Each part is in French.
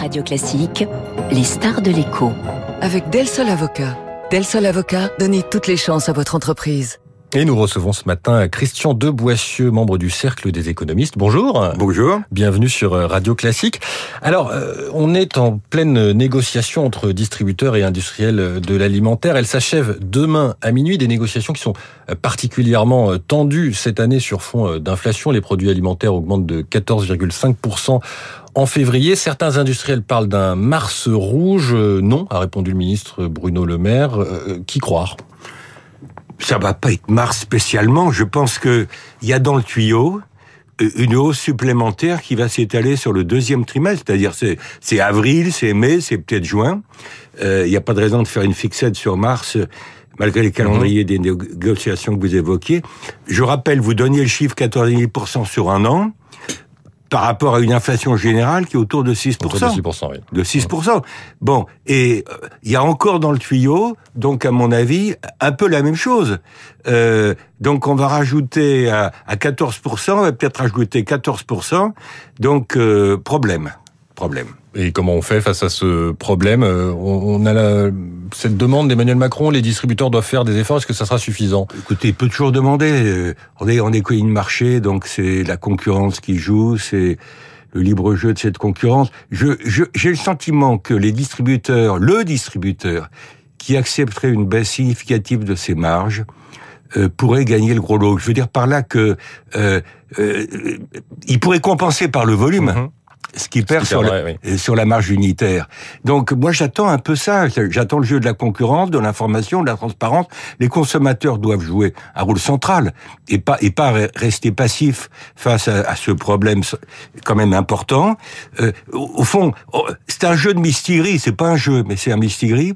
Radio Classique, les stars de l'écho. Avec Del Sol Avocat. Del Sol Avocat, donnez toutes les chances à votre entreprise. Et nous recevons ce matin Christian Deboissieux, membre du Cercle des économistes. Bonjour. Bonjour. Bienvenue sur euh, Radio Classique. Alors, euh, on est en pleine négociation entre distributeurs et industriels de l'alimentaire. Elle s'achève demain à minuit. Des négociations qui sont euh, particulièrement tendues cette année sur fond d'inflation. Les produits alimentaires augmentent de 14,5% en février. Certains industriels parlent d'un mars rouge. Non, a répondu le ministre Bruno Le Maire. Qui croire? Ça va pas être mars spécialement. Je pense que il y a dans le tuyau euh, une hausse supplémentaire qui va s'étaler sur le deuxième trimestre, c'est-à-dire c'est c'est avril, c'est mai, c'est peut-être juin. Euh, il n'y a pas de raison de faire une fixette sur mars malgré les calendriers des négociations que vous évoquiez. Je rappelle, vous donniez le chiffre 14,5% sur un an par rapport à une inflation générale qui est autour de 6%. Autour de 6%, oui. De 6%. Bon, et euh, il y a encore dans le tuyau, donc à mon avis, un peu la même chose. Euh, donc on va rajouter à, à 14%, on va peut-être rajouter 14%, donc euh, problème, problème. Et comment on fait face à ce problème euh, On a la, cette demande d'Emmanuel Macron, les distributeurs doivent faire des efforts, est-ce que ça sera suffisant? Écoutez, il peut toujours demander. Euh, on est en économie de marché, donc c'est la concurrence qui joue, c'est le libre jeu de cette concurrence. Je, j'ai le sentiment que les distributeurs, le distributeur, qui accepterait une baisse significative de ses marges, euh, pourrait gagner le gros lot. Je veux dire par là que euh, euh, il pourrait compenser par le volume. Mm-hmm ce qui perd sur, la, sur la marge unitaire. Donc moi j'attends un peu ça, j'attends le jeu de la concurrence, de l'information, de la transparence. Les consommateurs doivent jouer un rôle central et pas et pas rester passifs face à, ce problème quand même important. Euh, au, fond, oh, c'est un jeu de mystérie, c'est pas un jeu, mais c'est un mystérie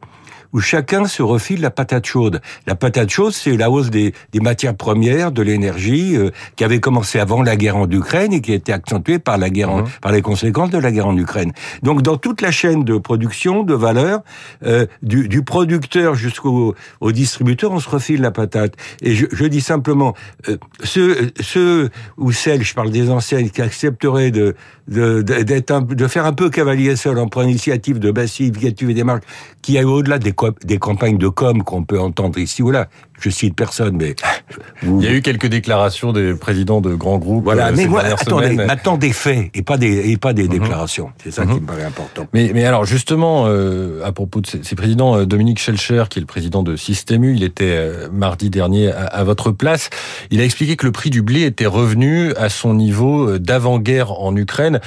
où chacun se refile la patate chaude. La patate chaude, c'est la hausse des, des, matières premières, de l'énergie, euh, qui avait commencé avant la guerre en Ukraine et qui a été accentuée par la guerre, mhm. par les conséquences de la guerre en Ukraine. Donc, dans toute la chaîne de production, de valeur, euh, du, du, producteur jusqu'au au distributeur, on se refile la patate. Et je, je dis simplement, euh, ceux, ceux ou celles, je parle des enseignes, qui accepteraient de de, de, de faire un peu cavalier seul en prenant l'initiative de baisse significative des marques qui aille au-delà des des campagnes de com qu'on peut entendre ici ou là. Je cite personne, mais il y a eu quelques déclarations des présidents de grands groupes. Voilà, euh, mais moi, attendez, maintenant des faits et pas des et pas des mhm. déclarations. C'est ça qui mhm. me paraît important. Mais mais alors justement, euh, à propos de ces, présidents, euh, Dominique Schelcher, qui est le président de Système U, il était mardi dernier à, votre place. Il a expliqué que le prix du blé était revenu à son niveau d'avant-guerre en Ukraine,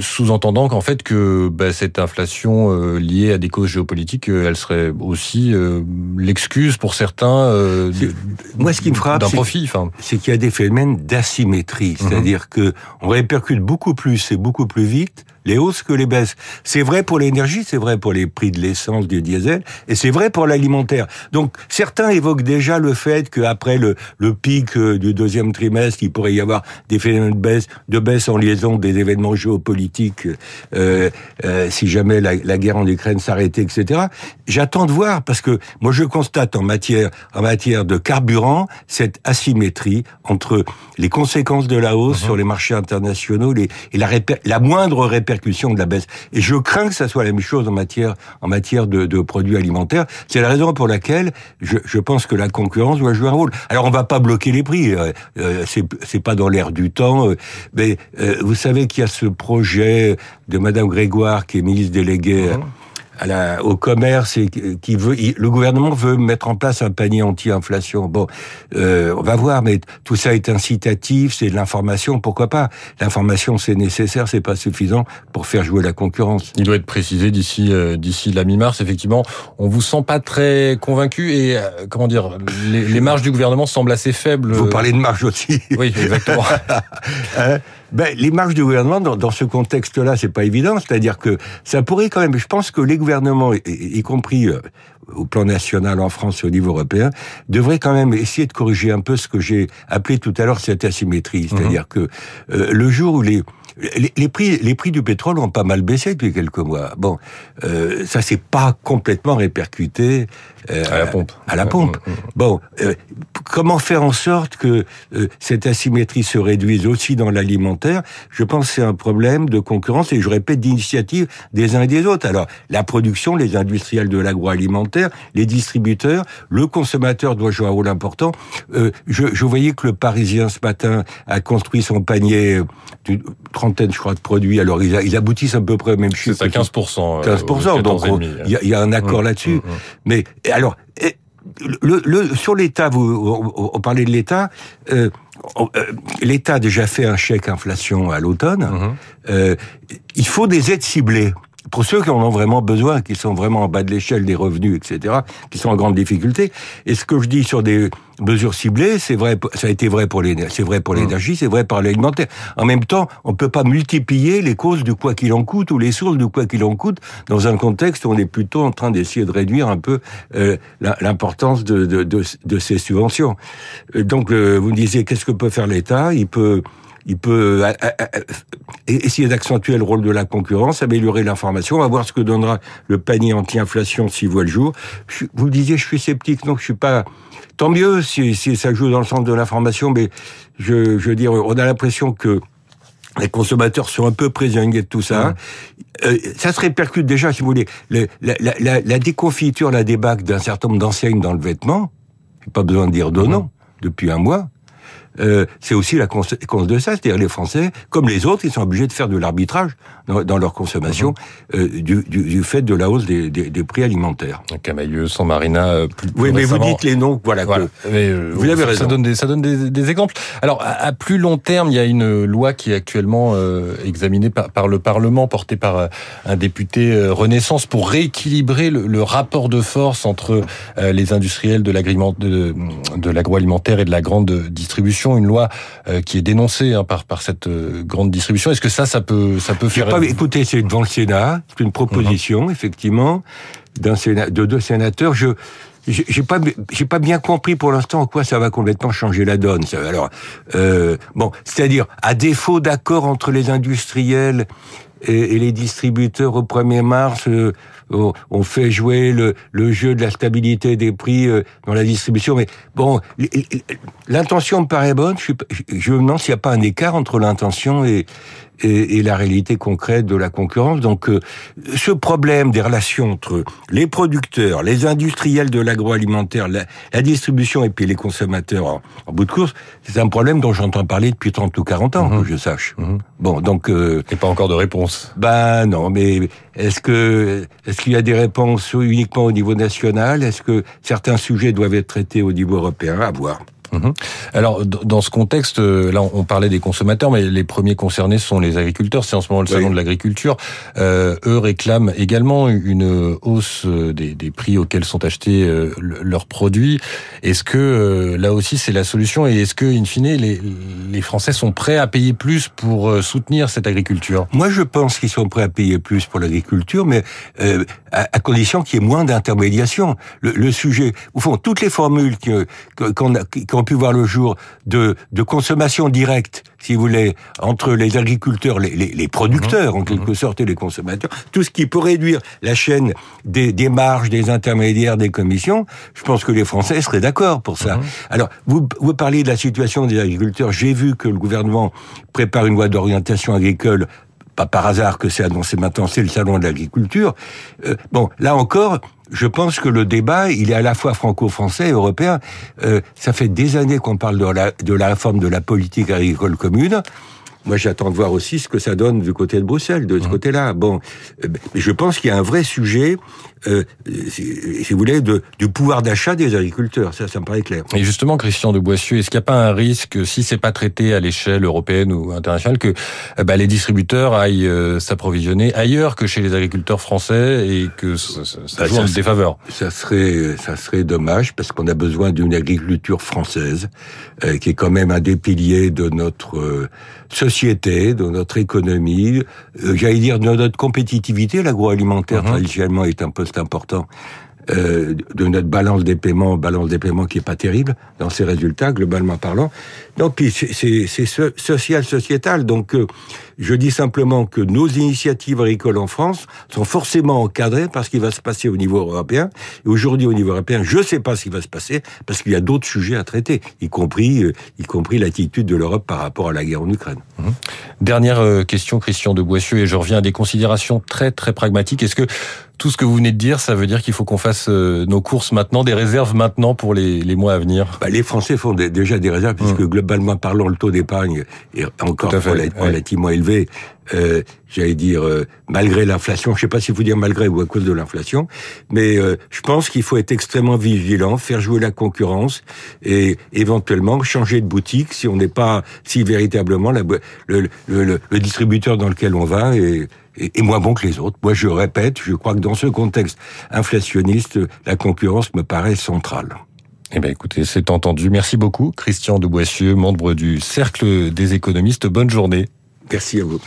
sous-entendant qu'en fait que bah, cette inflation liée à des causes géopolitiques, elle serait aussi l'excuse pour certains euh, moi, ce qui me frappe, c'est qu'il y a des phénomènes d'asymétrie, mhm. c'est-à-dire que on répercute beaucoup plus et beaucoup plus vite les hausses que les baisses. C'est vrai pour l'énergie, c'est vrai pour les prix de l'essence, du diesel, et c'est vrai pour l'alimentaire. Donc certains évoquent déjà le fait qu'après le, le pic euh, du deuxième trimestre, il pourrait y avoir des phénomènes de baisse, de baisse en liaison des événements géopolitiques, euh, euh, si jamais la, la, guerre en Ukraine s'arrêtait, etc. J'attends de voir parce que moi je constate en matière en matière de carburant cette asymétrie entre les conséquences de la hausse mhm. sur les marchés internationaux et la, la moindre répercussion de la baisse. Et je crains que ça soit la même chose en matière, en matière de, produits alimentaires. C'est la raison pour laquelle je, je, pense que la concurrence doit jouer un rôle. Alors on va pas bloquer les prix, euh, euh c'est pas dans l'air du temps. Euh, mais euh, vous savez qu'il y a ce projet de Madame Grégoire qui est ministre déléguée. Mmh à la, au commerce et qui veut, le gouvernement veut mettre en place un panier anti-inflation. Bon, euh, on va voir, mais tout ça est incitatif, c'est de l'information, pourquoi pas? L'information, c'est nécessaire, c'est pas suffisant pour faire jouer la concurrence. Il doit être précisé d'ici euh, d'ici la mi-mars. Effectivement, on vous sent pas très convaincu et euh, comment dire, les, les, marges du gouvernement semblent assez faibles. Vous parlez de marge aussi. Oui, exactement. hein? Ben, les marges du gouvernement, dans, dans ce contexte-là, c'est pas évident. C'est-à-dire que ça pourrait quand même. Je pense que les gouvernements, y, compris euh, au plan national en France et au niveau européen, devraient quand même essayer de corriger un peu ce que j'ai appelé tout à l'heure cette asymétrie. C'est-à-dire mhm. que euh, le jour où les les, prix, les prix du pétrole ont pas mal baissé depuis quelques mois. Bon, euh, ça s'est pas complètement répercuté euh, à la pompe. À la pompe. Bon, euh, comment faire en sorte que euh, cette asymétrie se réduise aussi dans l'alimentaire? Je pense que c'est un problème de concurrence et je répète d'initiative des uns et des autres. Alors, la production, les industriels de l'agroalimentaire, les distributeurs, le consommateur doit jouer un rôle important. je, voyais que le Parisien ce matin a construit son panier du 30 je crois, de produits. Alors, ils, aboutissent à peu près au même chiffre. C'est à 15%. 15%, donc il y, a un accord là-dessus. Mais alors, sur l'État, vous, on, parlait de l'État. Euh, euh, L'État a déjà fait un chèque inflation à l'automne. Euh, il faut des aides ciblées pour ceux qui en ont vraiment besoin, qui sont vraiment en bas de l'échelle des revenus, etc., qui sont en grande difficulté. Et ce que je dis sur des mesures ciblées, c'est vrai, ça a été vrai pour les, c'est vrai pour mmh. l'énergie, c'est vrai pour l'alimentaire. En même temps, on peut pas multiplier les causes du quoi qu'il en coûte ou les sources du quoi qu'il en coûte dans un contexte où on est plutôt en train d'essayer de réduire un peu euh, l'importance de, de, de, de, ces subventions. Euh, donc, euh, vous me disiez, qu'est-ce que peut faire l'État? Il peut il peut euh, euh, euh, essayer d'accentuer le rôle de la concurrence, améliorer l'information. On va voir ce que donnera le panier anti-inflation s'il voit le jour. Vous le disiez, je suis sceptique, donc je suis pas. Tant mieux si, si ça joue dans le sens de l'information, mais je, je veux dire, on a l'impression que les consommateurs sont un peu prisonniers de tout ça. Euh, ça se répercute déjà, si vous voulez, la, la, la, la, déconfiture, la débâcle d'un certain nombre d'enseignes dans le vêtement. Pas besoin de dire de nom depuis un mois. Euh, c'est aussi la conséquence de ça. C'est-à-dire les Français, comme les autres, ils sont obligés de faire de l'arbitrage dans, dans, leur consommation mhm. euh, du, du, du, fait de la hausse des, des, des prix alimentaires. Camailleux, San Marina, euh, plus, Oui, mais vous dites les noms, voilà. voilà. Mais, vous avez raison. Ça donne des, ça donne des, des exemples. Alors, à, à, plus long terme, il y a une loi qui est actuellement examinée par, par, le Parlement, portée par un député Renaissance, pour rééquilibrer le, le rapport de force entre les industriels de l'agroalimentaire de, de et de la grande distribution une loi euh, qui est dénoncée hein, par par cette euh, grande distribution. Est-ce que ça, ça peut ça peut faire pas, Écoutez, c'est devant le Sénat, c'est une proposition mhm. effectivement d'un Sénat, de deux sénateurs. Je j'ai pas j'ai pas bien compris pour l'instant en quoi ça va complètement changer la donne. Alors euh, bon, c'est-à-dire à défaut d'accord entre les industriels et, et, les distributeurs au 1er mars, euh, on fait jouer le, le, jeu de la stabilité des prix euh, dans la distribution. Mais bon, l'intention me paraît bonne. Je, je me demande s'il n'y a pas un écart entre l'intention et, et, et, la réalité concrète de la concurrence. Donc, euh, ce problème des relations entre les producteurs, les industriels de l'agroalimentaire, la, la, distribution et puis les consommateurs en, en bout de course, c'est un problème dont j'entends parler depuis 30 ou 40 ans, mmh. que je sache. Mmh. Bon, donc... Euh, et pas encore de réponse. Ben non, mais est-ce que est-ce qu'il y a des réponses uniquement au niveau national? Est-ce que certains sujets doivent être traités au niveau européen? À voir. Mhm. Alors, dans ce contexte, euh, là, on parlait des consommateurs, mais les premiers concernés sont les agriculteurs. C'est en ce moment le salon de l'agriculture. Euh, eux réclament également une hausse des, des, prix auxquels sont achetés euh, leurs produits. Est-ce que euh, là aussi c'est la solution? Et est-ce que, in fine, les, les Français sont prêts à payer plus pour soutenir cette agriculture? Moi, je pense qu'ils sont prêts à payer plus pour l'agriculture, mais euh, à, à, condition qu'il y ait moins d'intermédiation. Le, le, sujet, au fond, toutes les formules qu'on a, qu ont pu voir le jour de, de consommation directe, si vous voulez, entre les agriculteurs, les, les, les producteurs en quelque sorte et les consommateurs, tout ce qui peut réduire la chaîne des, des marges, des intermédiaires, des commissions, je pense que les Français seraient d'accord pour ça. Mmh. Alors, vous, vous parliez de la situation des agriculteurs. J'ai vu que le gouvernement prépare une loi d'orientation agricole pas par hasard que c'est annoncé maintenant, c'est le salon de l'agriculture. Euh, bon, là encore, je pense que le débat, il est à la fois franco-français et européen. Euh, ça fait des années qu'on parle de la, de la réforme de la politique agricole commune. Moi, j'attends de voir aussi ce que ça donne du côté de Bruxelles, de ce mmh. côté-là. Bon, euh, je pense qu'il y a un vrai sujet euh, si, si, vous voulez, de, du pouvoir d'achat des agriculteurs. Ça, ça me paraît clair. Et justement, Christian de Boissieu, est-ce qu'il n'y a pas un risque, si c'est pas traité à l'échelle européenne ou internationale, que bah, les distributeurs aillent euh, s'approvisionner ailleurs que chez les agriculteurs français et que ça, ça, ça bah, joue en défaveur? Ça serait, ça serait dommage parce qu'on a besoin d'une agriculture française euh, qui est quand même un des piliers de notre euh, société, de notre économie, j'allais dire de notre compétitivité. L'agroalimentaire, mmh. traditionnellement, est un c'est important, euh, de notre balance des paiements, balance des paiements qui est pas terrible dans ses résultats globalement parlant. Donc puis c'est social sociétal. Donc euh, Je dis simplement que nos initiatives agricoles en France sont forcément encadrées par ce qui va se passer au niveau européen. Et aujourd'hui, au niveau européen, je ne sais pas ce qui va se passer parce qu'il y a d'autres sujets à traiter, y compris, euh, y compris l'attitude de l'Europe par rapport à la guerre en Ukraine. Mmh. Dernière euh, question, Christian de Boissieu, et je reviens à des considérations très très pragmatiques. Est-ce que tout ce que vous venez de dire, ça veut dire qu'il faut qu'on fasse euh, nos courses maintenant, des réserves maintenant pour les, les mois à venir? Bah, Les Français font déjà des réserves, puisque mmh. globalement parlant, le taux d'épargne est encore relativement élevé. Euh, J'allais dire, euh, malgré l'inflation, je ne sais pas si vous dire malgré ou à cause de l'inflation, mais euh, je pense qu'il faut être extrêmement vigilant, faire jouer la concurrence et éventuellement changer de boutique si on n'est pas, si véritablement le, distributeur dans lequel on va est, et, moins bon que les autres. Moi, je répète, je crois que dans ce contexte inflationniste, la concurrence me paraît centrale. Eh bien, écoutez, c'est entendu. Merci beaucoup, Christian de Boissieu, membre du Cercle des économistes. Bonne journée. Merci à vous.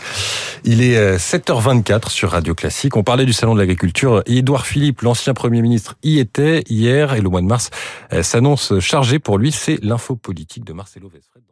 Il est 7h24 euh, sur Radio Classique. On parlait du Salon de l'Agriculture. Édouard Philippe, l'ancien Premier ministre, y était hier et le mois de mars euh, s'annonce chargé pour lui. C'est l'info politique de Marcelo Vesfred.